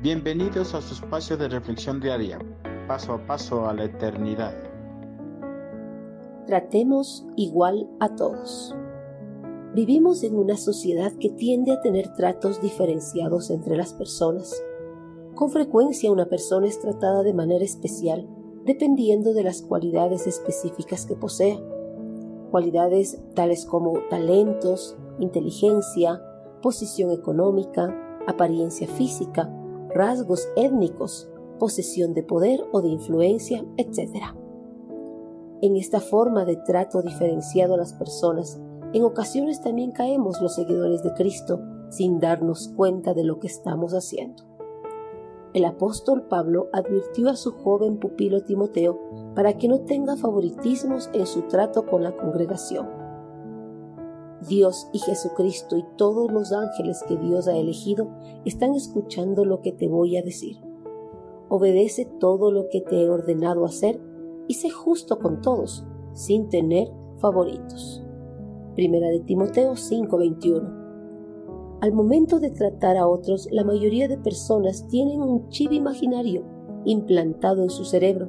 Bienvenidos a su espacio de reflexión diaria, paso a paso a la eternidad. Tratemos igual a todos. Vivimos en una sociedad que tiende a tener tratos diferenciados entre las personas. Con frecuencia una persona es tratada de manera especial dependiendo de las cualidades específicas que posea. Cualidades tales como talentos, inteligencia, posición económica, apariencia física, rasgos étnicos, posesión de poder o de influencia, etc. En esta forma de trato diferenciado a las personas, en ocasiones también caemos los seguidores de Cristo sin darnos cuenta de lo que estamos haciendo. El apóstol Pablo advirtió a su joven pupilo Timoteo para que no tenga favoritismos en su trato con la congregación. Dios y Jesucristo y todos los ángeles que Dios ha elegido están escuchando lo que te voy a decir. Obedece todo lo que te he ordenado hacer y sé justo con todos, sin tener favoritos. Primera de Timoteo 5:21. Al momento de tratar a otros, la mayoría de personas tienen un chip imaginario implantado en su cerebro,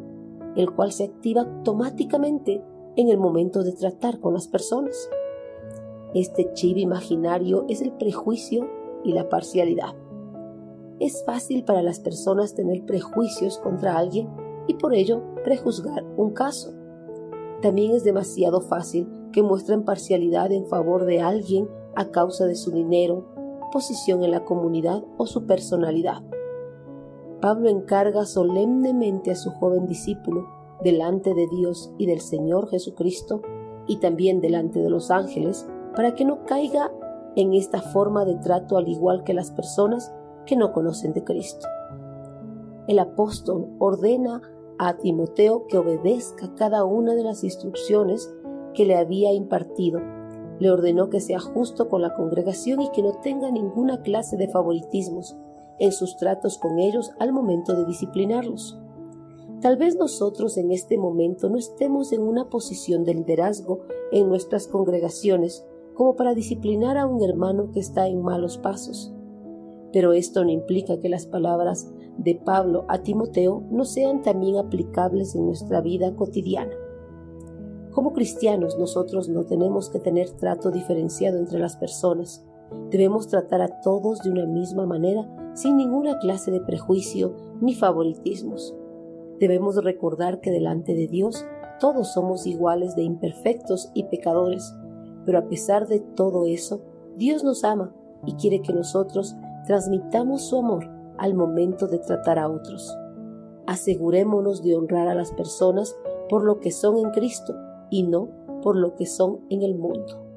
el cual se activa automáticamente en el momento de tratar con las personas. Este chip imaginario es el prejuicio y la parcialidad. Es fácil para las personas tener prejuicios contra alguien y por ello prejuzgar un caso. También es demasiado fácil que muestren parcialidad en favor de alguien a causa de su dinero, posición en la comunidad o su personalidad. Pablo encarga solemnemente a su joven discípulo, delante de Dios y del Señor Jesucristo, y también delante de los ángeles, para que no caiga en esta forma de trato al igual que las personas que no conocen de Cristo. El apóstol ordena a Timoteo que obedezca cada una de las instrucciones que le había impartido. Le ordenó que sea justo con la congregación y que no tenga ninguna clase de favoritismos en sus tratos con ellos al momento de disciplinarlos. Tal vez nosotros en este momento no estemos en una posición de liderazgo en nuestras congregaciones como para disciplinar a un hermano que está en malos pasos. Pero esto no implica que las palabras de Pablo a Timoteo no sean también aplicables en nuestra vida cotidiana. Como cristianos nosotros no tenemos que tener trato diferenciado entre las personas. Debemos tratar a todos de una misma manera sin ninguna clase de prejuicio ni favoritismos. Debemos recordar que delante de Dios todos somos iguales de imperfectos y pecadores, pero a pesar de todo eso, Dios nos ama y quiere que nosotros transmitamos su amor al momento de tratar a otros. Asegurémonos de honrar a las personas por lo que son en Cristo y no por lo que son en el mundo.